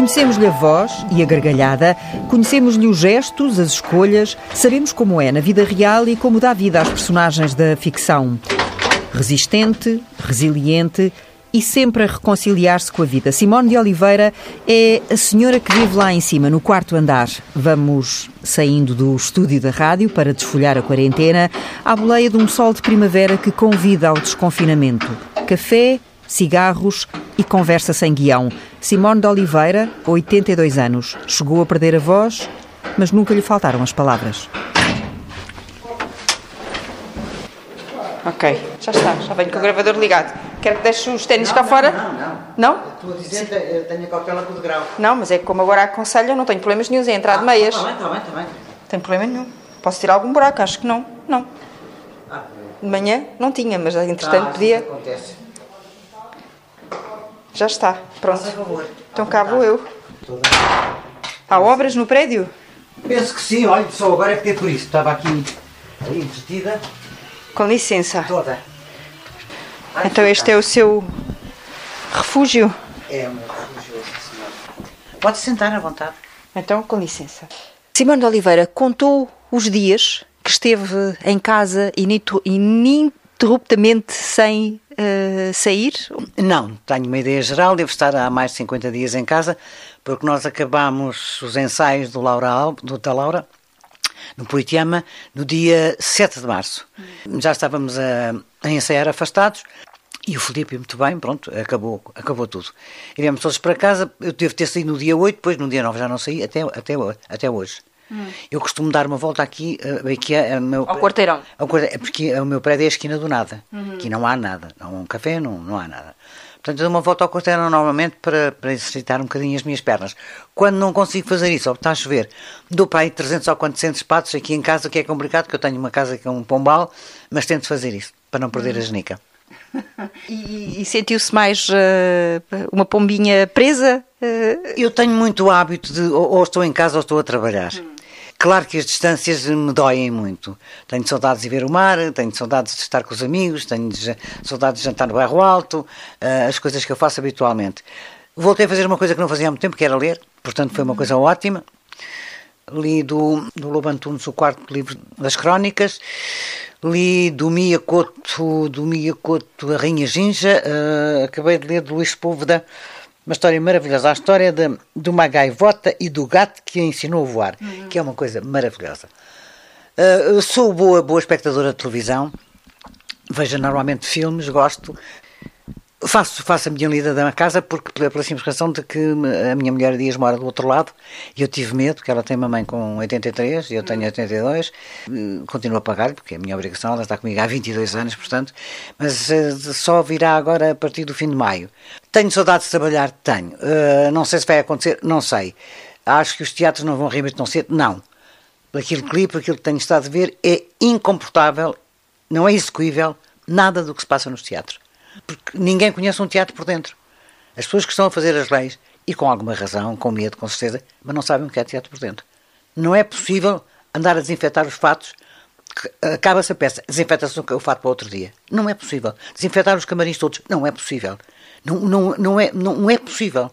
Conhecemos-lhe a voz e a gargalhada, conhecemos-lhe os gestos, as escolhas, sabemos como é na vida real e como dá vida às personagens da ficção. Resistente, resiliente e sempre a reconciliar-se com a vida. Simone de Oliveira é a senhora que vive lá em cima, no quarto andar. Vamos saindo do estúdio da rádio para desfolhar a quarentena, à boleia de um sol de primavera que convida ao desconfinamento. Café, cigarros e conversa sem guião. Simone de Oliveira, 82 anos, chegou a perder a voz, mas nunca lhe faltaram as palavras. Ok, já está, já venho com o gravador ligado. Quero que deixe os ténis cá fora? Não, não. Não? Estou a dizer, eu tenho a cautela com o degrau. Não, mas é que como agora aconselho, eu não tenho problemas nenhum em entrar de meias. Está bem, está bem, está bem. Não tenho problema nenhum. Posso tirar algum buraco? Acho que não. Não. Ah, De manhã não tinha, mas entretanto tá, podia. acontece. Já está. Pronto. Faz favor. Então cá vou eu. Há obras no prédio? Penso que sim, olha, só agora é que tem por isso. Estava aqui ali entretida Com licença. toda. Ai, Então este é o seu refúgio? É o meu refúgio. Pode sentar à vontade. Então, com licença. Simone de Oliveira contou os dias que esteve em casa ininterruptamente sem eh, sair? Não, tenho uma ideia geral, devo estar há mais de 50 dias em casa, porque nós acabámos os ensaios do Laura do, da Laura no Poitiama no dia 7 de março. Já estávamos a, a ensaiar afastados e o Felipe muito bem, pronto, acabou, acabou tudo. Viemos todos para casa, eu devo ter saído no dia 8, depois no dia 9 já não saí, até, até, até hoje. Eu costumo dar uma volta aqui, eh, aqui é, o meu, Ao quarteirão. ao quarteirão, é porque o meu prédio é a esquina do nada. Aqui não há nada. Não há um café, não, não há nada. Portanto, eu dou uma volta ao quarteirão normalmente para, para exercitar um bocadinho as minhas pernas. Quando não consigo fazer isso, ou está a chover, dou para aí 300 ou 400 passos aqui em casa, que é complicado, porque eu tenho uma casa que é um pombal, mas tento fazer isso, para não perder a genica. E, e sentiu-se mais eh, uma pombinha presa? Eh, Eu tenho muito hábito de ou, ou estou em casa ou estou a trabalhar. Claro que as distâncias me doem muito. Tenho saudades de ver o mar, tenho saudades de estar com os amigos, tenho de- saudades de jantar no bairro alto, eh, as coisas que eu faço habitualmente. Voltei a fazer uma coisa que não fazia há muito tempo, que era ler, portanto foi uma coisa ótima. Li do, do Lobo Antunes o quarto livro das crónicas, li do Mia Couto, do Mia Couto A Rainha Ginja, eh, acabei de ler do Luís Póvoda, uma história maravilhosa, a história de, de uma gaivota e do gato que a ensinou a voar, que é uma coisa maravilhosa. Eh, eu sou boa, boa espectadora de televisão, vejo normalmente filmes, gosto. Faço, faço a minha lida da casa porque, pela, simples razão de que a minha mulher Dias mora do outro lado e eu tive medo, porque ela tem uma mãe com 83 e eu tenho 82. eh, Continuo a pagar, porque é a minha obrigação, ela está comigo há 22 anos, portanto, mas eh, só virá agora a partir do fim de maio. Tenho saudades de trabalhar? Tenho. Eh, não sei se vai acontecer? Não sei. Acho que os teatros não vão reabrir tão cedo? Não. Aquilo que li, por aquilo que tenho estado a ver, é incomportável, não é execuível nada do que se passa nos teatros. Porque ninguém conhece um teatro por dentro. As pessoas que estão a fazer as leis, e com alguma razão, com medo, com certeza, mas não sabem o que é teatro por dentro. Não é possível andar a desinfetar os fatos. que Acaba-se a peça, desinfeta-se o fato para outro dia. Não é possível. Desinfetar os camarins todos, não é possível. Não, não, não, é, não, não é possível.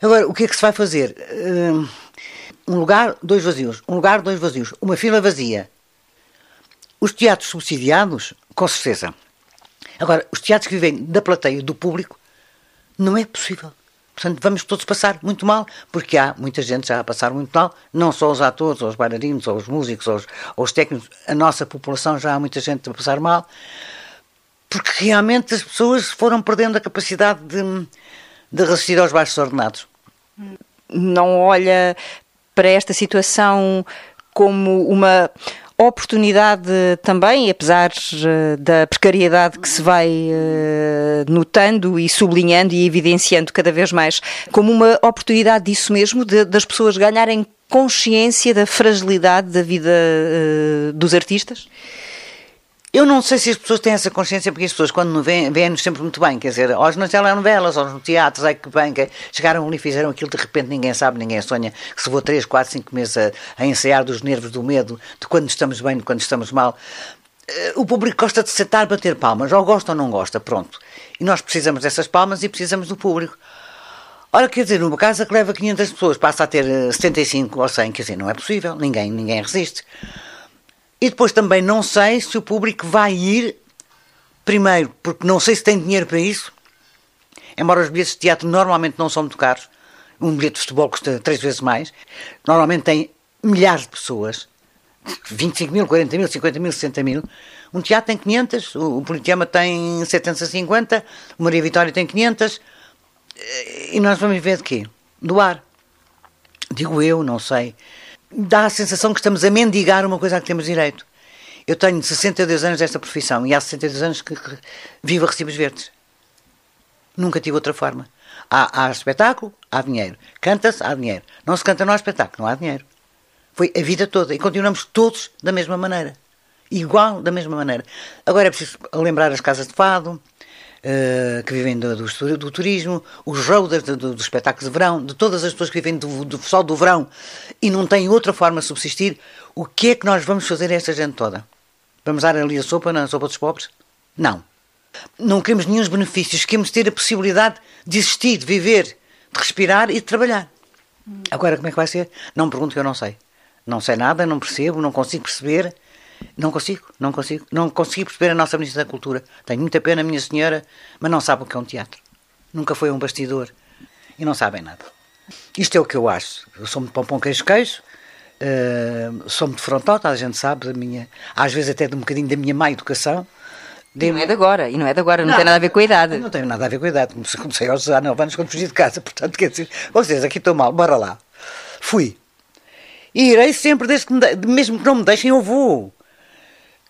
Agora, o que é que se vai fazer? Hum, Um lugar, dois vazios. Um lugar, dois vazios. Uma fila vazia. Os teatros subsidiados, com certeza. Agora, os teatros que vivem da plateia, do público, não é possível. Portanto, vamos todos passar muito mal, porque há muita gente já a passar muito mal, não só os atores, ou os bailarinos, ou os músicos, ou os, ou os técnicos, a nossa população já há muita gente a passar mal, porque realmente as pessoas foram perdendo a capacidade de, de resistir aos baixos ordenados. não olha para esta situação como uma oportunidade também, apesar eh, da precariedade que se vai eh, notando e sublinhando e evidenciando cada vez mais, como uma oportunidade disso mesmo, de- das pessoas ganharem consciência da fragilidade da vida eh, dos artistas? Eu não sei se as pessoas têm essa consciência, porque as pessoas, quando nos veem, veem-nos sempre muito bem. Quer dizer, aos nas telenovelas, aos no teatro, ai que bem, que chegaram ali fizeram aquilo, de repente ninguém sabe, ninguém sonha, que se vou 3, 4, 5 meses a, a ensaiar dos nervos, do medo, de quando estamos bem, de quando estamos mal. Eh, O público gosta de sentar, bater palmas, ou gosta ou não gosta, pronto. E nós precisamos dessas palmas e precisamos do público. Ora, quer dizer, numa casa que leva 500 pessoas passa a ter 75 ou 100, quer dizer, não é possível, ninguém, ninguém resiste. E depois também não sei se o público vai ir, primeiro, porque não sei se tem dinheiro para isso, embora os bilhetes de teatro normalmente não são muito caros, um bilhete de futebol custa três vezes mais, normalmente tem milhares de pessoas, 25 mil, 40 mil, 50 mil, 60 mil. Um teatro tem 500, o Politeama tem 750, o Maria Vitória tem 500, e nós vamos ver de quê? Do ar. Digo eu, não sei. Dá a sensação que estamos a mendigar uma coisa a que temos direito. Eu tenho 62 anos desta profissão e há 62 anos que vivo a recibos verdes. Nunca tive outra forma. Há, há espetáculo, há dinheiro. Canta-se, há dinheiro. Não se canta, não há espetáculo, não há dinheiro. Foi a vida toda. E continuamos todos da mesma maneira. Igual, da mesma maneira. Agora é preciso lembrar as casas de fado, uh, que vivem do, do, do, turismo, os roaders do, dos espetáculos de verão, de todas as pessoas que vivem do, do só do verão e não têm outra forma de subsistir. O que é que nós vamos fazer a esta gente toda? Vamos dar ali a sopa na sopa dos pobres? Não. Não queremos nenhum benefícios, queremos ter a possibilidade de existir, de viver, de respirar e de trabalhar. Agora, como é que vai ser? Não me pergunto que eu não sei. Não sei nada, não percebo, não consigo perceber. Não consigo, não consigo. Não consigo perceber a nossa Ministra da Cultura. Tenho muita pena, minha senhora, mas não sabe o que é um teatro. Nunca foi um bastidor. E não sabem nada. Isto é o que eu acho. Eu sou muito pão, queijo, queijo. Uh, sou muito frontal, toda a gente sabe, da minha, às vezes até de um bocadinho da minha má educação. De... Não é de agora, e não é de agora, não, não, tem nada a ver com a idade. Não tem nada a ver com a idade. Comecei aos 19 anos quando fugi de casa, portanto, quer dizer, vocês aqui estou mal, bora lá. Fui. E irei sempre, desde que de... mesmo que não me deixem, eu vou.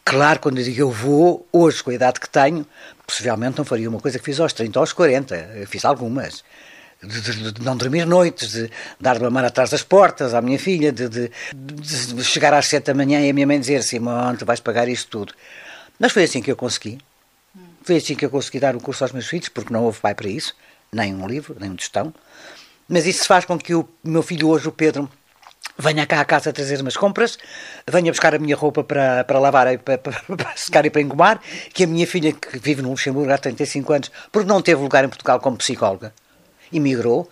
Claro, quando eu digo eu vou, hoje, com a idade que tenho, possivelmente não faria uma coisa que fiz aos 30 ou aos 40. Eu fiz algumas. De, de, de, não dormir noites, de dar de mamar atrás das portas à minha filha, de, de, chegar às sete da manhã e a minha mãe dizer Simão, tu vais pagar isto tudo. Mas foi assim que eu consegui. Foi assim que eu consegui dar o curso aos meus filhos, porque não houve pai para isso, nem um livro, nem um tostão. Mas isso faz com que o meu filho hoje, o Pedro, venha cá à casa trazer umas compras, venha buscar a minha roupa para, para lavar, para, para, para secar e para engomar, que a minha filha, que vive no Luxemburgo há 35 anos, porque não teve lugar em Portugal como psicóloga, emigrou,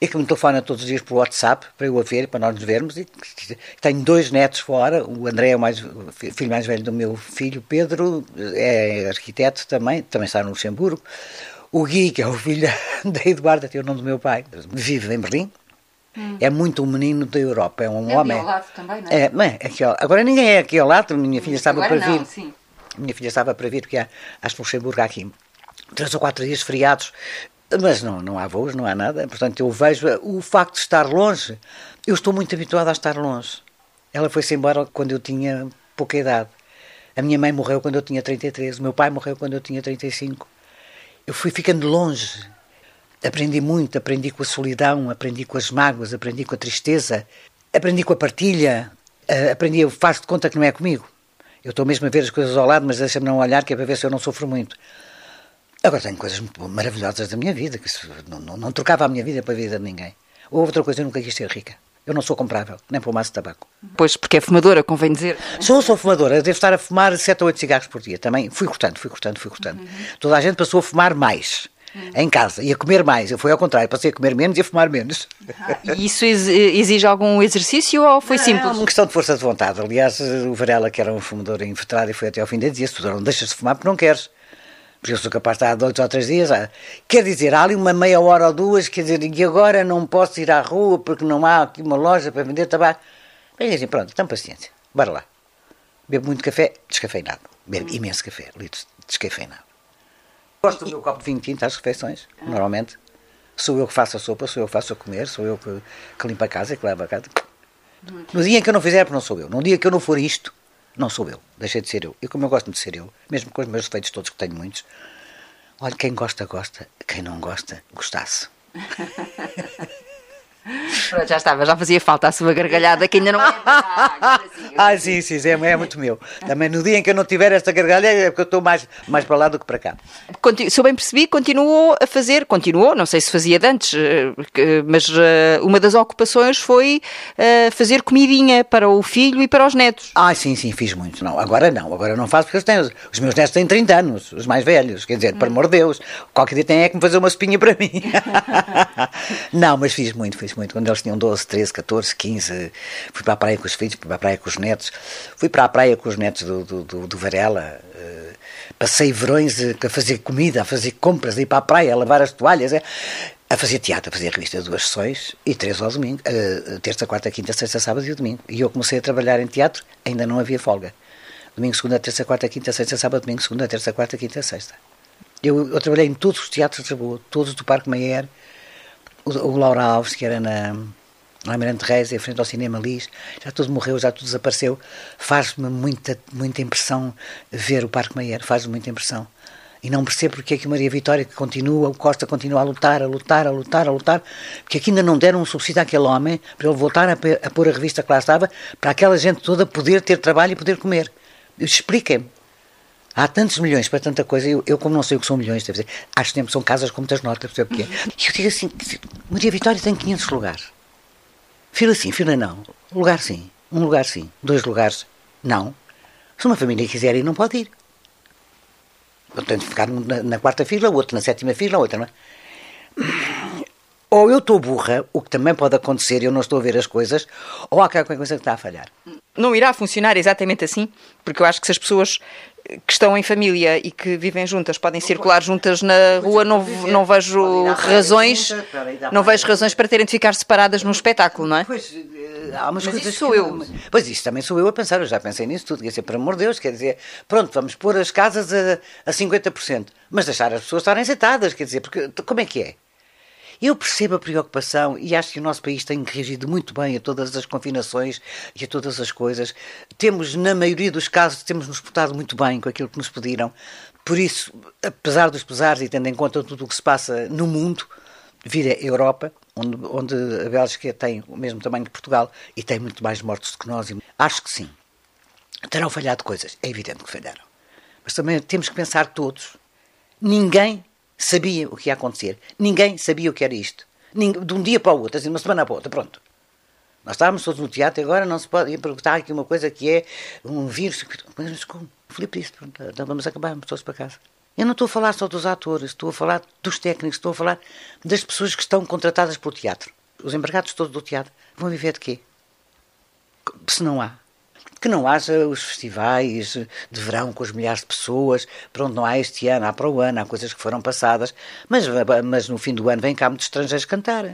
e que me telefona todos os dias por WhatsApp para eu a ver, para nós nos vermos. E tenho dois netos fora, o André é o, mais, filho mais velho do meu filho, Pedro, é arquiteto também, também está no Luxemburgo. O Gui, que é o filho da Eduarda, tem o nome do meu pai, vive em Berlim, Hum. É muito um menino da Europa, é um é homem. É ao lado também, não é? É, é aqui ao, agora ninguém é aqui ao lado, minha filha estava para não, vir. Sim. Minha filha estava para vir, porque há, acho que Luxemburgo há aqui três ou quatro dias feriados, mas não, não há voos, não há nada. Portanto, eu vejo o facto de estar longe. Eu estou muito habituada a estar longe. Ela foi-se embora quando eu tinha pouca idade. A minha mãe morreu quando eu tinha 33, o meu pai morreu quando eu tinha 35. Eu fui ficando longe Aprendi muito, aprendi com a solidão, aprendi com as mágoas, aprendi com a tristeza, aprendi com a partilha, eh, aprendi, eu faço de conta que não é comigo. Eu estou mesmo a ver as coisas ao lado, mas deixa-me não olhar, que é para ver se eu não sofro muito. Agora tenho coisas maravilhosas da minha vida, que não, não, não trocava a minha vida para a vida de ninguém. Ou outra coisa, eu nunca quis ser rica. Eu não sou comprável, nem para o maço de tabaco. Pois, porque é fumadora, convém dizer. Sou, sou fumadora. Devo estar a fumar 7 ou 8 cigarros por dia. Também fui cortando, fui cortando, fui cortando. Uhum. Toda a gente passou a fumar mais em casa e a comer mais. Eu fui ao contrário, passei a comer menos e a fumar menos. E isso exige algum exercício ou foi não, simples? É uma questão de força de vontade. Aliás, o Varela, que era um fumador inveterado e foi até ao fim da dizia: se tu não deixas de fumar porque não queres. Porque eu sou capaz de estar dois ou três dias. Ah, quer dizer, há ali uma meia hora ou duas, quer dizer, e agora não posso ir à rua porque não há aqui uma loja para vender tabaco. Bem, assim, pronto, então paciência, bora lá. Bebo muito café, descafeinado. Bebo imenso café, litros descafeinado. Gosto do meu copo de vinho tinto às refeições, ah. normalmente. Sou eu que faço a sopa, sou eu que faço a comer, sou eu que, que limpo a casa e que levo a casa. No dia em que eu não fizer, não sou eu. No dia que eu não for isto, não sou eu. Deixei de ser eu. E como eu gosto de ser eu, mesmo com os meus defeitos todos, que tenho muitos, olha, quem gosta, gosta. Quem não gosta, gostasse. Pronto, já estava, já fazia falta a sua gargalhada, que ainda não é. ah, sim, sim, é, é muito meu. Também no dia em que eu não tiver esta gargalhada é porque eu estou mais, mais para lá do que para cá. Se eu bem percebi, continuou a fazer, continuou, não sei se fazia de antes, eh, mas eh, uma das ocupações foi eh, fazer comidinha para o filho e para os netos. Ah, sim, sim, fiz muito. Não, agora não, agora não faço porque têm, os meus netos têm 30 anos, os mais velhos, quer dizer, hum. por amor de Deus, qualquer dia tem é que me fazer uma espinha para mim. não, mas fiz muito, fiz muito. Quando eles tinham 12, 13, 14, 15, fui para a praia com os filhos, fui para a praia com os netos, fui para a praia com os netos do, do, do, do Varela, uh, passei verões a fazer comida, a fazer compras, a ir para a praia, a lavar as toalhas, é, a fazer teatro, a fazer revista duas sessões e três ao domingo, uh, terça, quarta, quinta, sexta, sábado e domingo. E eu comecei a trabalhar em teatro, ainda não havia folga. Domingo, segunda, terça, quarta, quinta, sexta, sábado, domingo, segunda, terça, quarta, quinta, sexta. Eu, eu trabalhei em todos os teatros de Lisboa, todos do Parque Mayer, o, Laura Alves, que era na, Almirante Reis, em frente ao Cinema Lis, já tudo morreu, já tudo desapareceu. Faz-me muita, muita impressão ver o Parque Mayer, faz-me muita impressão. E não percebo porque é que Maria Vitória que continua, o Costa continua a lutar, a lutar, a lutar, a lutar, porque aqui ainda não deram um subsídio àquele homem para ele voltar a, a pôr a revista que lá estava, para aquela gente toda poder ter trabalho e poder comer. Expliquem-me. Há tantos milhões para tanta coisa, eu, eu como não sei o que são milhões, deve dizer, acho que são casas com muitas notas, percebo o que é. E eu digo assim, Maria Vitória tem 500 lugares. Fila sim, fila não. Lugar sim, um lugar sim, dois lugares não. Se uma família quiser ir, não pode ir. Eu tenho de ficar na, na quarta fila, outro na sétima fila, outra não é? Ou eu estou burra, o que também pode acontecer, eu não estou a ver as coisas, ou há qualquer coisa que está a falhar. Não irá funcionar exatamente assim, porque eu acho que se as pessoas que estão em família e que vivem juntas podem circular juntas na rua, não, não vejo razões, não vejo razões para terem de ficar separadas num espetáculo, não é? Pois, eh, há umas Mas coisas isso sou eu. Pois isso também sou eu a pensar, eu já pensei nisso tudo, quer dizer, por amor de Deus, quer dizer, pronto, vamos pôr as casas a, a 50%, mas deixar as pessoas estarem sentadas, quer dizer, porque como é que é? Eu percebo a preocupação e acho que o nosso país tem reagido muito bem a todas as confinações e a todas as coisas. Temos, na maioria dos casos, temos nos portado muito bem com aquilo que nos pediram. Por isso, apesar dos pesares e tendo em conta tudo o que se passa no mundo, vir a Europa, onde, onde a Bélgica tem o mesmo tamanho que Portugal e tem muito mais mortos do que nós, acho que sim. Terão falhado coisas, é evidente que falharam. Mas também temos que pensar todos. Ninguém sabia o que ia acontecer. Ninguém sabia o que era isto. De um dia para o outro, assim, de uma semana para a outra, pronto. Nós estávamos todos no teatro e agora não se pode perguntar aqui uma coisa que é um vírus. Mas como? Filipe disse, pronto, então vamos acabar, vamos todos para casa. Eu não estou a falar só dos atores, estou a falar dos técnicos, estou a falar das pessoas que estão contratadas pelo teatro. Os empregados todos do teatro vão viver de quê? Se não há que não haja os festivais de verão com os milhares de pessoas, pronto, não há este ano, há para o ano, há coisas que foram passadas, mas, mas no fim do ano vem cá muitos estrangeiros cantar.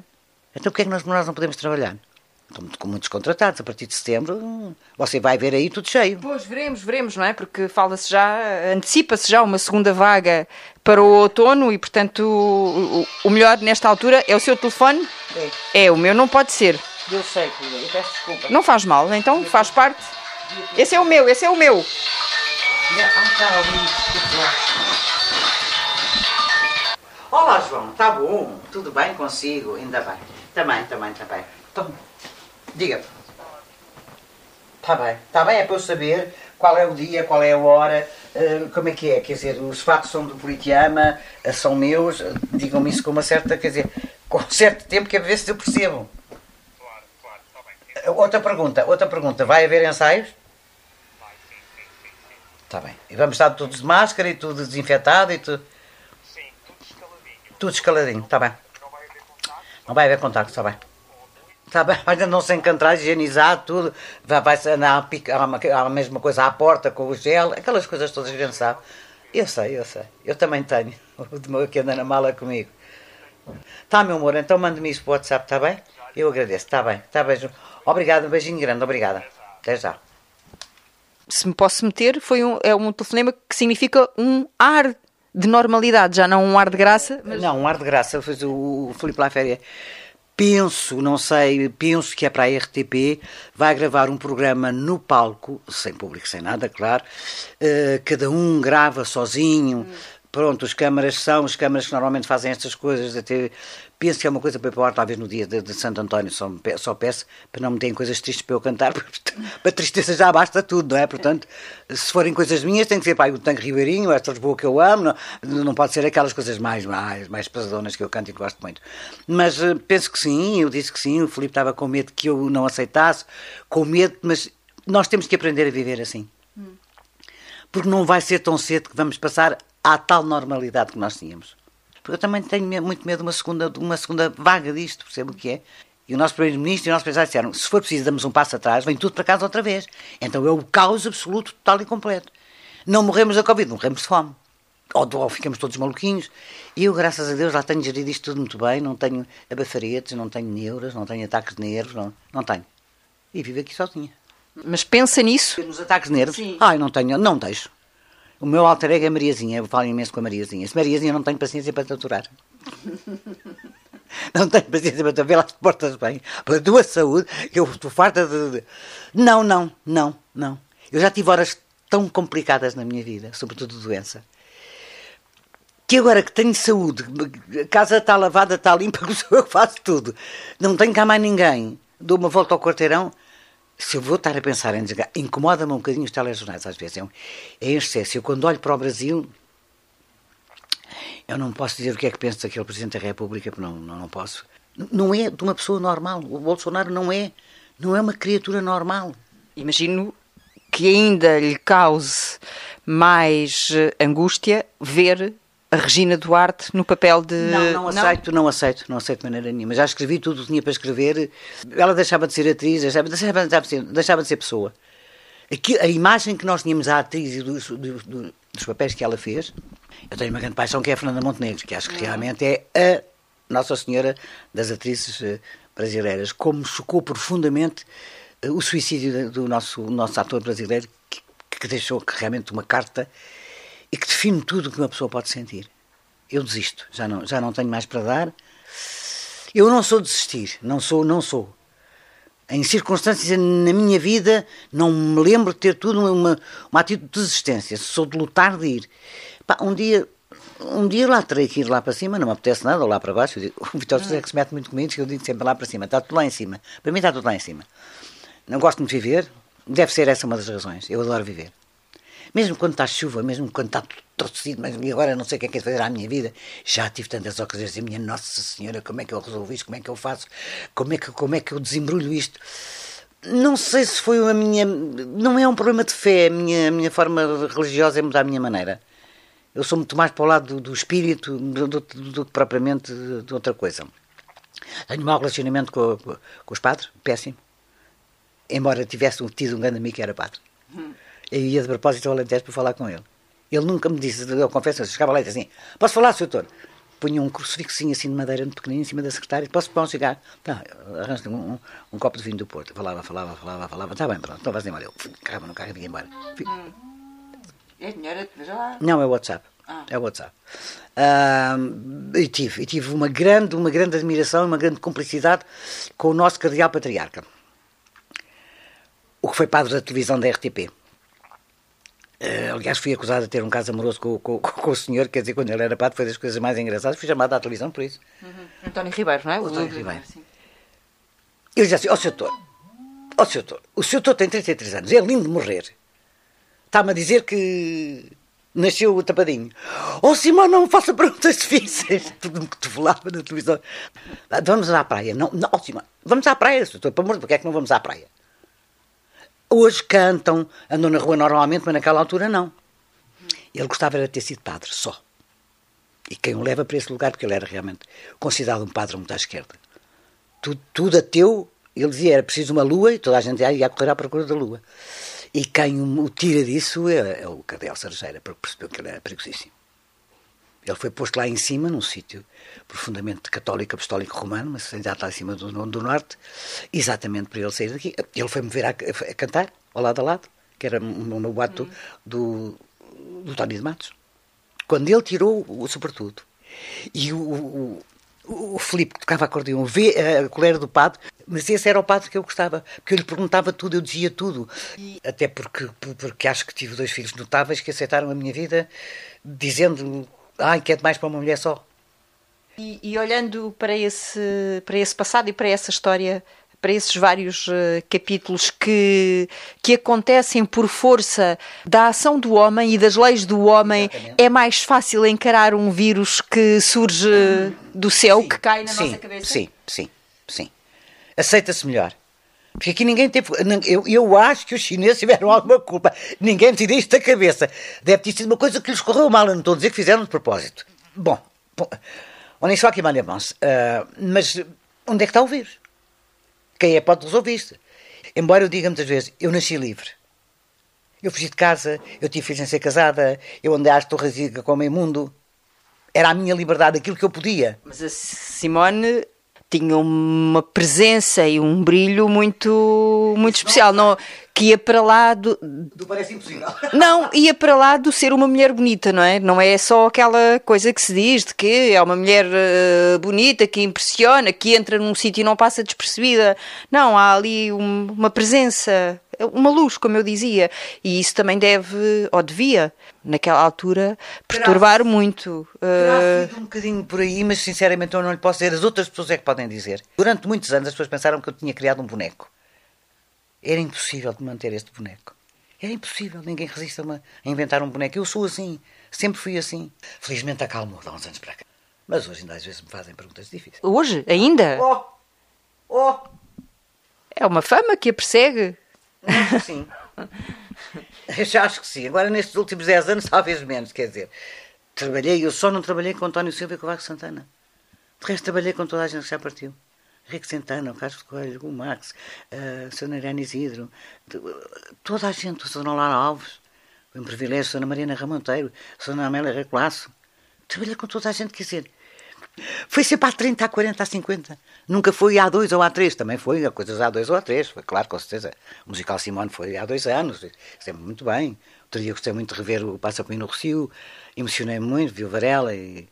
Então porquê é que nós, nós não podemos trabalhar? Estamos com muitos contratados, a partir de setembro você vai ver aí tudo cheio. Pois, veremos, veremos, não é? Porque fala-se já, antecipa-se já uma segunda vaga para o outono e, portanto, o, o, melhor nesta altura é o seu telefone? É. É, o meu não pode ser. Eu sei, eu peço desculpa. Não faz mal, então faz parte. Esse é o meu, esse é o meu. Olá, João, tá bom? Tudo bem consigo? Ainda bem. Também, também, também. Então, diga. Está bem, está bem, é para eu saber qual é o dia, qual é a hora, uh, como é que é, quer dizer, os fatos são do Politeama, uh, são meus, uh, digam-me isso com uma certa, quer dizer, com um certo tempo que é para ver se eu percebo. Claro, claro, está bem. Outra pergunta, outra pergunta, vai haver ensaios? Está bem. E vamos estar todos de máscara e tudo desinfetado e tudo? Sim, tudo escaladinho. Tudo escaladinho, está bem. Não vai haver contacto? Não vai haver contacto, está bem. Está bem, ainda não se encontrar, higienizar tudo, vai, vai andar a, mesma coisa à porta com o gel, aquelas coisas todas que a gente sabe. Eu sei, eu sei. Eu também tenho o de meu que anda na mala comigo. Tá, meu amor, então mande-me isso para o WhatsApp, está bem? Eu agradeço, está bem, está bem. Obrigado, um beijinho grande, obrigada. Até já se me posso meter, foi um, é um telefonema que significa um ar de normalidade, já não um ar de graça. Mas... Não, um ar de graça. O, o Filipe Laféria, penso, não sei, penso que é para a RTP, vai gravar um programa no palco, sem público, sem nada, claro. Uh, cada um grava sozinho. Hum Pronto, os câmaras são os câmaras que normalmente fazem estas coisas. Até, penso que é uma coisa para para ar, talvez no dia de, de Santo António. Só, só peço para não me deem coisas tristes para eu cantar, porque para tristeza já basta tudo, não é? Portanto, se forem coisas minhas, tem que ser pai, o Tanque Ribeirinho, esta Lisboa que eu amo, não, não pode ser aquelas coisas mais, mais, mais pesadonas que eu canto e que gosto muito. Mas eh, penso que sim, eu disse que sim. O Filipe estava com medo que eu não aceitasse, com medo, mas nós temos que aprender a viver assim porque não vai ser tão cedo que vamos passar à tal normalidade que nós tínhamos. Porque eu também tenho muito medo de uma segunda, de uma segunda vaga disto, percebo o que é. E o nosso Primeiro-Ministro e o nosso Presidente disseram: se for preciso, damos um passo atrás, vem tudo para casa outra vez. Então é o caos absoluto, total e completo. Não morremos da Covid, morremos de fome. Ou, ou ficamos todos maluquinhos. E eu, graças a Deus, lá tenho gerido isto tudo muito bem. Não tenho abafaretes, não tenho neuras, não tenho ataques de nervos, não, não tenho. E vivo aqui sozinha. Mas pensa nisso. Nos ataques de nervos? Ai, não tenho, não deixo. O meu alter ego é Mariazinha, eu falo imenso com a Mariazinha. Se Mariazinha não tenho paciência para te aturar. Não tenho paciência para te ver lá as portas bem. Pela tua saúde, que eu estou farta de, Não, não, não, não. Eu já tive horas tão complicadas na minha vida, sobretudo doença, que agora que tenho saúde, a casa está lavada, está limpa, eu faço tudo. Não tenho cá mais ninguém. Dou uma volta ao quarteirão. Se eu vou estar a pensar em desligar, incomoda-me um bocadinho os telejornais às vezes. É, um, é excesso. Eu quando olho para o Brasil, eu não posso dizer o que é que penso daquele Presidente da República, porque não, não, não posso. Não é de uma pessoa normal. O Bolsonaro não é, não é uma criatura normal. Imagino que ainda lhe cause mais eh, angústia ver a Regina Duarte no papel de. Não, não aceito, não, aceito, não aceito de maneira nenhuma. Já escrevi tudo o que tinha para escrever. Ela deixava de ser atriz, deixava, deixava, deixava de, ser, deixava de ser pessoa. Aqui, a imagem que nós tínhamos à atriz e dos, do- do- dos papéis que ela fez, eu tenho uma grande paixão que é a Fernanda Montenegro, que acho que realmente é a Nossa Senhora das atrizes eh, brasileiras. Como chocou profundamente eh, o suicídio do nosso, nosso ator brasileiro, que, que deixou realmente uma carta e que define tudo o que uma pessoa pode sentir. Eu desisto, já não, já não tenho mais para dar. Eu não sou de desistir, não sou, não sou. Em circunstâncias na minha vida, não me lembro de ter tudo uma, uma atitude de desistência. Sou de lutar, de ir. Pá, um dia, um dia lá terei que ir lá para cima, não me apetece nada, ou lá para baixo. Digo- o Vitor José é que se mete muito comigo, eu digo sempre lá para cima, está tudo lá em cima. Para mim está tudo lá em cima. Não gosto muito de viver, deve ser essa uma das razões. Eu adoro viver. Mesmo quando está chuva, mesmo quando está torcido, mas agora não sei o que é que é fazer à minha vida, já tive tantas ocasiões de minha Nossa Senhora, como é que eu resolvo isto, como é que eu faço, como é que, como é que eu desembrulho isto. Não sei se foi a minha. Não é um problema de fé, a minha, a minha forma religiosa é mudar a minha maneira. Eu sou muito mais para o lado do, do espírito do, que propriamente de outra coisa. Tenho um mau relacionamento com, com- com os padres, péssimo. Embora tivesse tido um grande amigo que era padre. Eu ia de propósito ao Alentejo para falar com ele. Ele nunca me disse, eu confesso, eu chegava lá e disse assim: Posso falar, Sr. Doutor? Punha um crucifixinho assim de madeira muito pequenino em cima da secretária. Posso pôr um cigarro? Tá, arranja um, um, um copo de vinho do Porto. Falava, falava, falava, falava. Está bem, pronto, então vais embora. Eu carregava no carro e vinha embora. É dinheiro, veja lá. não, é WhatsApp. É WhatsApp. Ah, e, tive, e tive uma grande, uma grande admiração, uma grande cumplicidade com o nosso cardeal patriarca, o que foi padre da televisão da RTP. Ah, aliás, fui acusado de ter um caso amoroso com, com, com o senhor, quer dizer, quando ele era padre, foi das coisas mais engraçadas. Fui chamado à televisão por isso. António Ribeiro, não é? O António do- Ribeiro. Sim. Eu disse assim, ó senhor doutor, ó senhor doutor, o senhor doutor tem 33 anos, é lindo de morrer. Está-me a dizer que nasceu o tapadinho. Ó Simão, não me faça perguntas difíceis. Tudo me cotovelava na televisão. Vamos à praia. Não, não ó Simão, vamos à praia, senhor doutor, pelo amor de Deus, porque é que não vamos à praia? Hoje cantam, andam na rua normalmente, mas naquela altura não. Ele gostava de ter sido padre, só. E quem o leva para esse lugar, porque ele era realmente considerado um padre muito à esquerda tudo, tudo ateu, ele dizia era preciso uma lua e toda a gente ia correr à procura da lua. E quem o, o tira disso é, é o Cardeal Sarjeira, porque percebeu que ele era perigosíssimo. Ele foi posto lá em cima, num sítio profundamente católico, apostólico romano, mas já está em cima do, do norte, exatamente para ele sair daqui. Ele foi-me ver a, a cantar, ao lado a lado, que era no, no boato do, do Tony de Matos. Quando ele tirou o sobretudo e o, o, o Filipe, que tocava acordeão, vê a colher do padre, mas esse era o padre que eu gostava, porque eu lhe perguntava tudo, eu dizia tudo. Até porque, porque acho que tive dois filhos notáveis que aceitaram a minha vida dizendo Que é demais para uma mulher só. E, e olhando para esse, para esse passado e para essa história, para esses vários eh, capítulos que, que acontecem por força da ação do homem e das leis do homem, Exatamente. é mais fácil encarar um vírus que surge do céu, que cai na sim, nossa cabeça? Sim, sim, sim. Aceita-se melhor. Porque aqui ninguém teve. Eu, eu acho que os chineses tiveram alguma culpa. Ninguém tira isto da cabeça. Deve ter sido uma coisa que lhes correu mal. Eu não estou a dizer que fizeram de propósito. Bom, est só aqui, Maria Mons. mas onde é que está o vírus? Quem é pode resolver isto? Embora eu diga muitas vezes, eu nasci livre. Eu fugi de casa, eu tive filhos sem ser casada, eu andei às torres com o meio mundo. Era a minha liberdade, aquilo que eu podia. Mas a Simone tinha uma presença e um brilho muito, muito especial, não, que ia para lá do, Do parece impossível. Não, ia para lá do ser uma mulher bonita, não é? Não é só aquela coisa que se diz de que é uma mulher eh, bonita, que impressiona, que entra num sítio e não passa despercebida. Não, há ali um- uma presença, uma luz, como eu dizia. E isso também deve, ou devia, naquela altura, perturbar muito. Terá eh, sido um bocadinho por aí, mas sinceramente eu não lhe posso dizer. As outras pessoas é que podem dizer. Durante muitos anos as pessoas pensaram que eu tinha criado um boneco. Era impossível de manter este boneco. Era impossível. Ninguém resiste a, uma- a inventar um boneco. Eu sou assim. Sempre fui assim. Felizmente acalmou de há uns anos para cá. Mas hoje ainda às vezes me fazem perguntas difíceis. hoje, ainda, Oh! Oh! é uma fama que a persegue. Sim. Eu já acho que sim. Agora, nestes últimos 10 anos, talvez menos. Quer dizer, trabalhei, eu só não trabalhei com António Silva e com o Vasco Santana. De resto, trabalhei com toda a gente que já partiu. Rico Santana, o Carlos Coelho, o Max, a Sra. Isidro, de- toda a gente, a Sra. Laura Alves, foi um privilégio, a Sra. Mariana Ramonteiro, a Sra. Amélia Recolasso. Trabalhei com toda a gente, quer dizer, foi sempre há 30, há 40, há 50. Nunca foi há dois ou há três. Também foi há coisas há dois ou há três. Foi claro, com certeza. O musical Simone foi há dois anos. Sempre muito bem. Outro dia gostei muito de rever o Passa Comigo Rocio. Emocionei-me muito, vi o Varela e,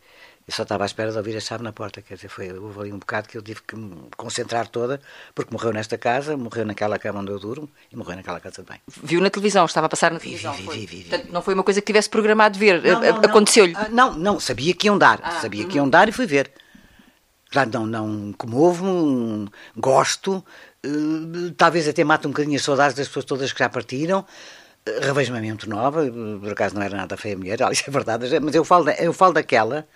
e só estava à espera de ouvir a chave na porta. Quer dizer, foi, houve ali um bocado que eu tive que me concentrar toda, porque morreu nesta casa, morreu naquela cama onde eu durmo e morreu naquela casa também. Viu na televisão, estava a passar na Vi, televisão. vi, vi, vi, vi. Portanto, não foi uma coisa que tivesse programado ver. Aconteceu-lhe. Ah, Não, não, sabia que iam dar. Ah, sabia que iam dar e fui ver. Claro, não, não comovo-me, gosto, eh, talvez até mate um bocadinho as saudades das pessoas todas que já partiram. Eh, Revejo-me a nova, eh, por acaso não era nada feia a mulher, isso é verdade, mas eu falo, eu falo daquela,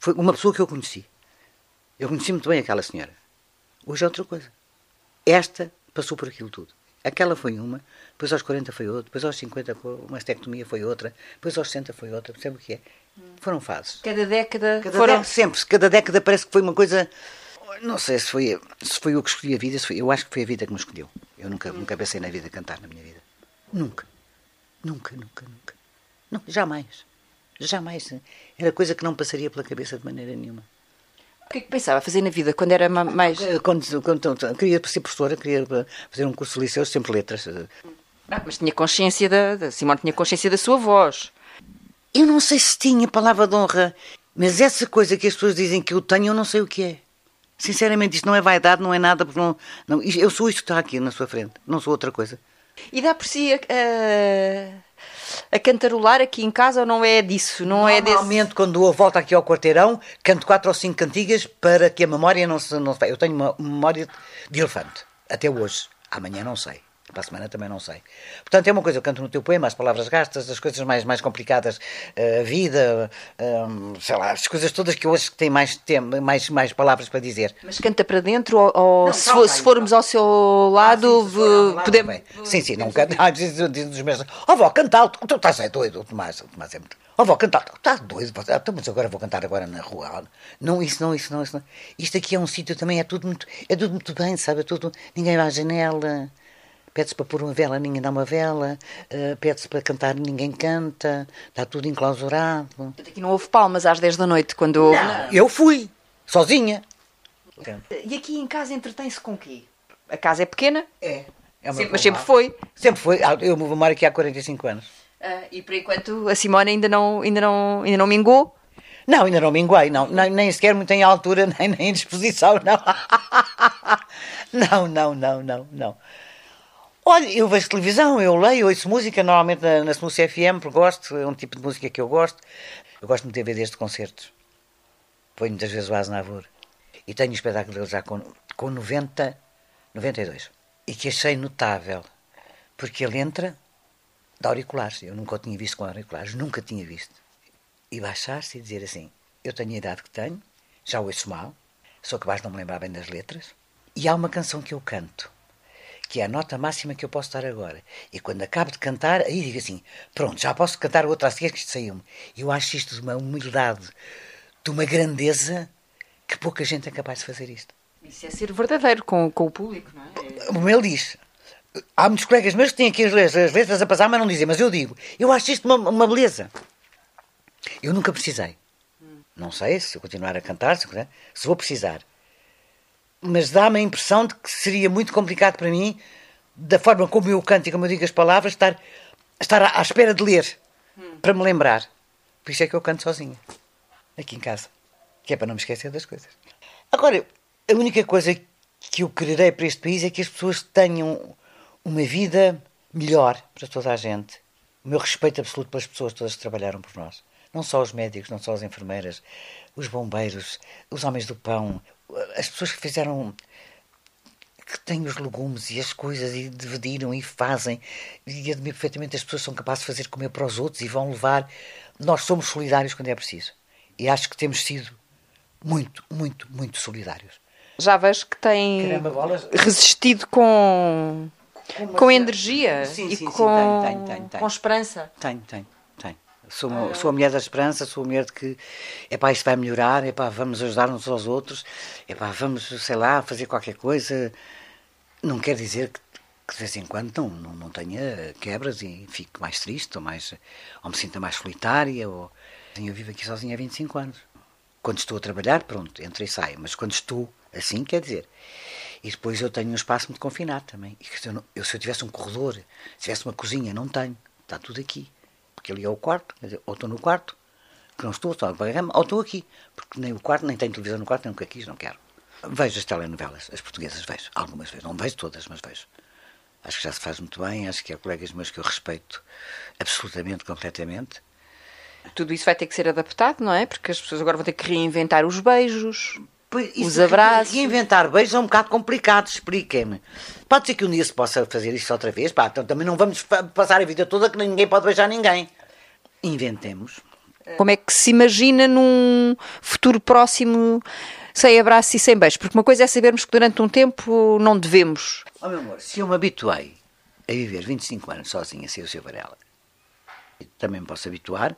foi uma pessoa que eu conheci. Eu conheci muito bem aquela senhora. Hoje é outra coisa. Esta passou por aquilo tudo. Aquela foi uma, depois aos 40 foi outra, depois aos 50 foi uma mastectomia foi outra, depois aos 60 foi outra, percebe o que é? Foram fases. Cada década Cada foram. década, sempre, cada década parece que foi uma coisa. Não sei se foi, se foi eu que escolhi a vida, se foi- eu acho que foi a vida que me escolheu. Eu nunca, nunca pensei na vida cantar na minha vida. Nunca. Nunca, nunca, nunca. Não, jamais. Jamais. Era coisa que não passaria pela cabeça de maneira nenhuma. O que é que pensava fazer na vida quando era ma- mais. Eh, Quando, quando, queria ser professora, queria fazer um curso de liceu, sempre letras. eh, Ah, mas tinha consciência da, da. Simone tinha consciência da sua voz. Eu não sei se tinha palavra de honra, mas essa coisa que as pessoas dizem que eu tenho, eu não sei o que é. Sinceramente, isto não é vaidade, não é nada, porque não, não, eu sou isto que está aqui na sua frente, não sou outra coisa. E dá por si a, a, a cantarolar aqui em casa ou não é disso? Não é. Normalmente, quando eu volto aqui ao quarteirão, canto quatro ou cinco cantigas para que a memória não se, não se. Eu tenho uma memória de elefante, até hoje. Amanhã não sei. Para a semana também não sei. Portanto, é uma coisa, eu canto no teu poema, as palavras gastas, as coisas mais, mais complicadas, eh, a vida, hum, sei lá, as coisas todas que eu acho que têm mais, mais, mais palavras para dizer. Mas canta para dentro ou, ou Não, se, for- se formos ao seu lado, Ah, sim, se lado, podemos. Sim, sim, não canta. Ah, diz, diz os meus. Ó, vó, canta alto. Tu estás é doido, o Tomás. O Tomás é muito. Ó, vó, canta alto. Estás doido. então, Mas agora vou cantar agora na rua. Não, isso não, isso não, isso não. Isto aqui é um sítio também, é tudo muito, é tudo muito bem, sabe? É tudo. Ninguém vai à janela. Pede-se para pôr uma vela, ninguém dá uma vela. eh, Pede-se para cantar, ninguém canta. Está tudo enclausurado. Portanto, Aqui não houve palmas às 10 da noite quando houve. Eu fui, sozinha. E aqui em casa entretém-se com quê? A casa é pequena, É. é uma sempre- mas sempre foi. Sempre foi. Ah, Eu moro aqui há 45 anos. Ah, e por enquanto a Simone ainda não, ainda não, ainda não mingou. Não, ainda não minguei, não. Nem, nem sequer muito em altura, nem, nem em disposição, não. Não, não, não, não, não. Olha, eu vejo televisão, eu leio, ouço música, normalmente na, na FM, porque gosto, é um tipo de música que eu gosto. Eu gosto de DVDs de concertos. Ponho muitas vezes o Aznavour. E tenho um espetáculo dele já com, com 90, 92. E que achei notável, porque ele entra de auriculares. Eu nunca o tinha visto com auriculares, nunca tinha visto. E baixar-se e dizer assim: Eu tenho a idade que tenho, já ouço mal, sou capaz de não me lembrar bem das letras, e há uma canção que eu canto, que é a nota máxima que eu posso dar agora. E quando acabo de cantar, aí digo assim: Pronto, já posso cantar outra a seguir que isto saiu-me. Eu acho isto de uma humildade, de uma grandeza, que pouca gente é capaz de fazer isto. Isso é ser verdadeiro com, com o público, não é? Como ele diz. Há muitos colegas meus que têm aqui as letras, as letras a passar, mas não dizem. Mas eu digo, eu acho isto uma, uma beleza. Eu nunca precisei. Não sei se eu continuar a cantar, se, se vou precisar. Mas dá-me a impressão de que seria muito complicado para mim, da forma como eu canto e como eu digo as palavras, estar, estar à, à espera de ler, para me lembrar. Por isso é que eu canto sozinha, aqui em casa. Que é para não me esquecer das coisas. Agora, a única coisa que eu quererei para este país é que as pessoas tenham uma vida melhor para toda a gente. O meu respeito absoluto pelas pessoas todas que trabalharam por nós. Não só os médicos, não só as enfermeiras, os bombeiros, os homens do pão, as pessoas que fizeram. que têm os legumes e as coisas e dividiram e fazem. E admiro perfeitamente as pessoas são capazes de fazer comer para os outros e vão levar. Nós somos solidários quando é preciso. E acho que temos sido muito, muito, muito solidários. Já vejo que tem Caramba, bolas. resistido com, com energia Sim, e sim, com, com esperança. Tenho, tenho. Sou, uma- sou a mulher da esperança, sou a mulher de que epá, isto vai melhorar, epá, vamos ajudar uns aos outros, epá, vamos, sei lá, fazer qualquer coisa. Não quer dizer que, que de vez em quando não, não, não tenha quebras e fique mais triste ou, mais, ou me sinta mais solitária. Ou... Eu vivo aqui sozinha há 25 anos. Quando estou a trabalhar, pronto, entra e sai, mas quando estou assim, quer dizer. E depois eu tenho um espaço muito confinado também. E eu, se eu tivesse um corredor, se tivesse uma cozinha, não tenho. Está tudo aqui. Porque ali é o quarto, quer dizer, ou estou no quarto, que não estou, estou a cama, ou estou aqui. Porque nem o quarto, nem tenho televisão no quarto, nem nunca quis, não quero. Vejo as telenovelas, as portuguesas vejo, algumas vezes. Não vejo todas, mas vejo. Acho que já se faz muito bem, acho que há colegas meus que eu respeito absolutamente, completamente. Tudo isso vai ter que ser adaptado, não é? Porque as pessoas agora vão ter que reinventar os beijos. Os abraços. de inventar beijos é um bocado complicado, expliquem-me. Pode ser que um dia se possa fazer isso outra vez, pá, então também não vamos passar a vida toda que ninguém pode beijar ninguém. Inventemos. Como é que se imagina num futuro próximo sem abraço e sem beijo? Porque uma coisa é sabermos que durante um tempo não devemos. Oh, meu amor, se eu me habituei a viver 25 anos sozinha sem o seu Varela, e também me posso habituar.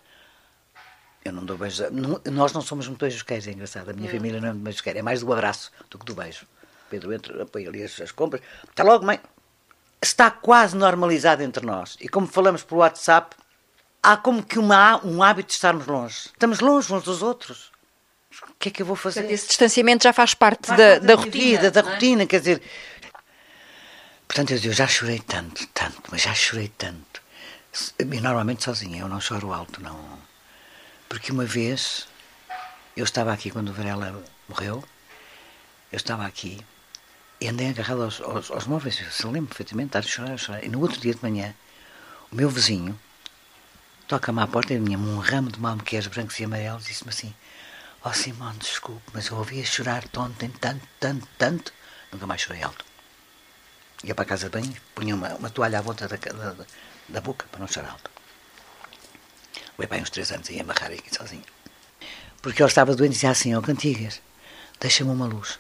Eu não dou beijo. não- nós não somos muito beijosqueiros, é engraçado. A minha família não é muito beijosqueira, é mais do abraço do que do beijo. Pedro entra, apoia ali as, as compras. Até logo, mãe. Está quase normalizado entre nós. E como falamos por WhatsApp, há como que uma, um hábito de estarmos longe. Estamos longe uns dos outros. O que é que eu vou fazer? Portanto, esse distanciamento já faz parte Faz da, parte da minha rotina. vida, da não é? rotina, quer dizer. Portanto, eu, eu já chorei tanto, tanto, mas já chorei tanto. E normalmente sozinha, eu não choro alto, não. Porque uma vez, eu estava aqui quando o Varela morreu, eu estava aqui e andei agarrado aos, aos, aos móveis, eu se lembro perfeitamente, estar a chorar, a chorar. E no outro dia de manhã, o meu vizinho toca-me à porta e tinha-me um ramo de malmequeres brancos e amarelos e disse-me assim: Oh Simão, desculpe, mas eu ouvia chorar ontem tanto, tanto, tanto, nunca mais chorei alto. Ia para a casa de banho, punha uma, uma toalha à volta da, da- da boca para não chorar alto. O pai uns três anos ia amarrar aqui sozinho. Porque ele estava doente e dizia assim, ó Cantigas, deixa-me uma luz.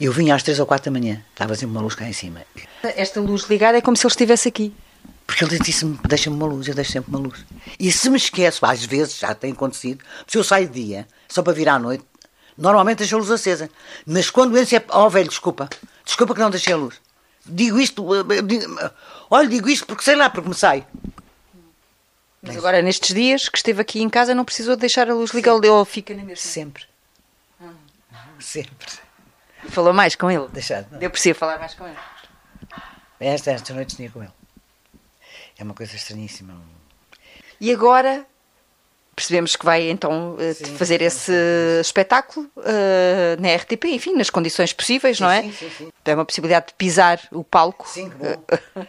Eu vinha às três ou quatro da manhã, estava sempre uma luz cá em cima. Esta luz ligada é como se ele estivesse aqui. Porque ele disse-me, deixa-me uma luz, eu deixo sempre uma luz. E se me esqueço, às vezes, já tem acontecido, se eu saio de dia, só para vir à noite, normalmente deixo a luz acesa. Mas quando eu é, oh velho, desculpa, desculpa que não deixei a luz. Digo isto, eh, digo- olha, digo isto porque sei lá, porque me sai. Mas agora, nestes dias que esteve aqui em casa, não precisou de deixar a luz ligada. Ele fica na mesma. Sempre. Sempre. Falou mais com ele. Deixar. Eu preciso falar mais com ele. Esta, esta noite tinha com ele. É uma coisa estranhíssima. E agora, percebemos que vai então eh, fazer esse espetáculo eh, na RTP, enfim, nas condições possíveis, não é? sim, sim, sim. É uma possibilidade de pisar o palco. Sim, que bom.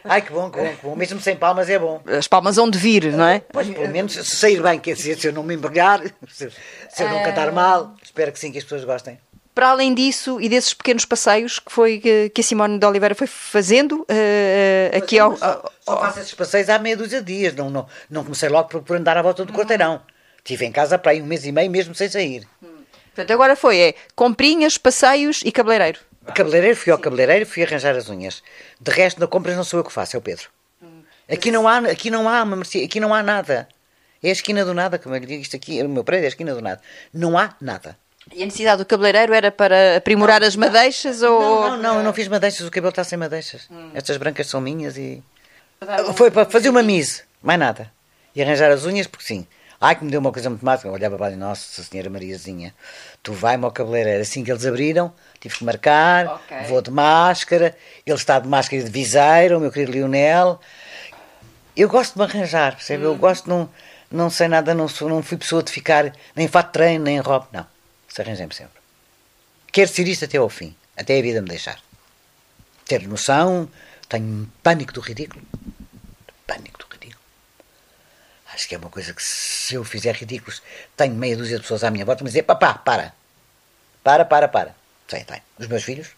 Ai, que bom, que bom, que bom. Mesmo sem palmas é bom. As palmas vão de vir, não é? Pois, pelo menos, se sair bem, quer dizer, se eu não me embrulhar, se, se eu não cantar mal, espero que sim, que as pessoas gostem. Para além disso e desses pequenos passeios que foi que a Simone de Oliveira foi fazendo eh, aqui ao, Só, ao- só faço esses passeios há meia dúzia de dias, não, não, não comecei logo por, por andar à volta do quarteirão. Estive em casa para aí um mês e meio, mesmo sem sair. Portanto, agora foi é, comprinhas, passeios e cabeleireiro. Cabeleireiro, fui ao cabeleireiro, fui arranjar as unhas. De resto, na compras não sou eu que faço, é o Pedro. Aqui não há, aqui não há uma mercearia, aqui não há nada. É a esquina do nada, como eu lhe digo, isto aqui, o meu prédio é a esquina do nada. Não há nada. E a necessidade do cabeleireiro era para aprimorar as madeixas ou... Não, não, não, eu não fiz madeixas, o cabelo está sem madeixas. Estas brancas são minhas e. Foi para fazer uma mise, mais nada. E arranjar as unhas, porque sim. Ai, que me deu uma coisa muito mágica. Eu olhava para ali, nossa senhora Mariazinha, tu vai-me ao cabeleireiro. Assim que eles abriram, tive que marcar, Ok. vou de máscara, ele está de máscara e de viseiro, o meu querido Lionel. Eu gosto de me arranjar, percebe? Eu gosto, não, não sei nada, não, sou, não fui pessoa de ficar nem em fato de treino, nem em roupa, não. Se arranjei-me sempre. Quero ser isto até ao fim, até a vida me deixar. Ter noção, tenho pânico do ridículo. Acho que é uma coisa que se eu fizer ridículos, tenho meia dúzia de pessoas à minha volta, mas dizer, papá, para. Para, para, para. Tem, tem. Os meus filhos,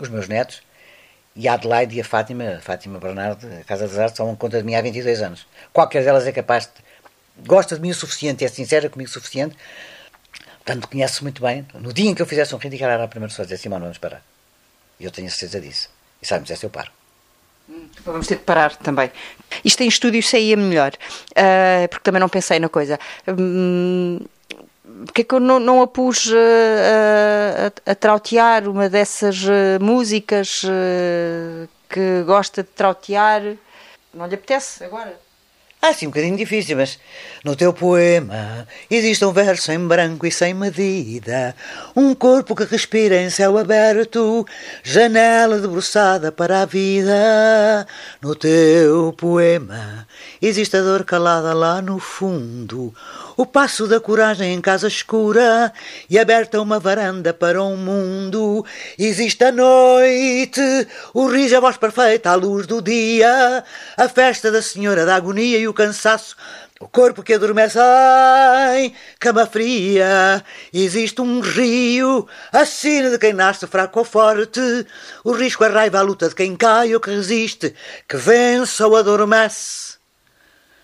os meus netos, e a Adelaide e a Fátima, a Fátima Bernardo, a Casa das Artes, tomam conta de mim há 22 anos. Qualquer delas é capaz de. Gosta de mim o suficiente, é sincera comigo o suficiente, portanto conhece muito bem. No dia em que eu fizesse um ridículo, era a primeira pessoa a dizer: Simão, vamos parar. E eu tenho certeza disso. E sabe-me dizer se eu paro. Vamos ter de parar também. Isto em estúdio saía melhor, ah, porque também não pensei na coisa. Hum, Porque é que eu não, não a pus ah, a, a trautear uma dessas ah, músicas que gosta de trautear? Não lhe apetece agora? Ah, sim, um bocadinho difícil, mas no teu poema existe um verso em branco e sem medida. Um corpo que respira em céu aberto, janela debruçada para a vida. No teu poema existe a dor calada lá no fundo. O passo da coragem em casa escura e aberta uma varanda para um mundo. Existe a noite, o riso, a voz perfeita à luz do dia, a festa da Senhora da Agonia e o cansaço, o corpo que adormece em cama fria. Existe um rio, a sina de quem nasce fraco ou forte, o risco, a raiva, a luta de quem cai ou que resiste, que vence ou adormece.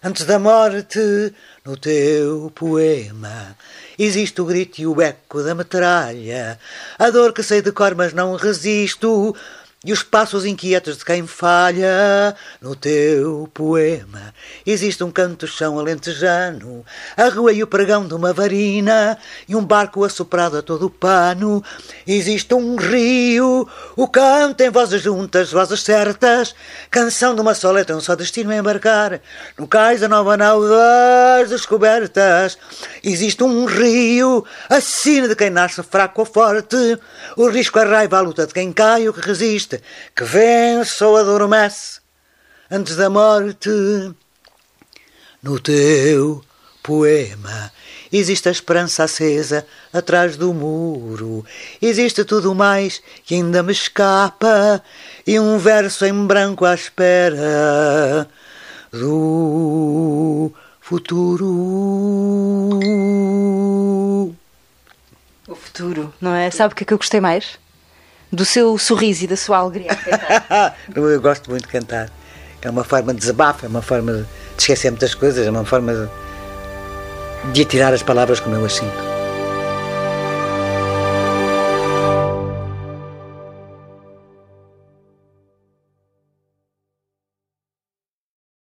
Antes da morte, no teu poema, existe o grito e o eco da metralha, a dor que sei de cor, mas não resisto, e os passos inquietos de quem falha. No teu poema, existe um canto chão alentejano, a rua e o pregão de uma varina, e um barco assoprado a todo o pano. Existe um rio, o canto em vozes juntas, vozes certas, canção de uma só letra, um só destino a embarcar. No cais da nova nau das descobertas, existe um rio, a sina de quem nasce fraco ou forte, o risco, a raiva, a luta de quem cai ou que resiste, que vence ou adormece antes da morte. No teu poema existe a esperança acesa atrás do muro, existe tudo mais que ainda me escapa e um verso em branco à espera do futuro. O futuro, não é? Sabe o que é que eu gostei mais? Do seu sorriso e da sua alegria. cantar. Eu gosto muito de cantar. É uma forma de desabafo, é uma forma de esquecer muitas coisas, é uma forma de, de atirar as palavras como eu as sinto.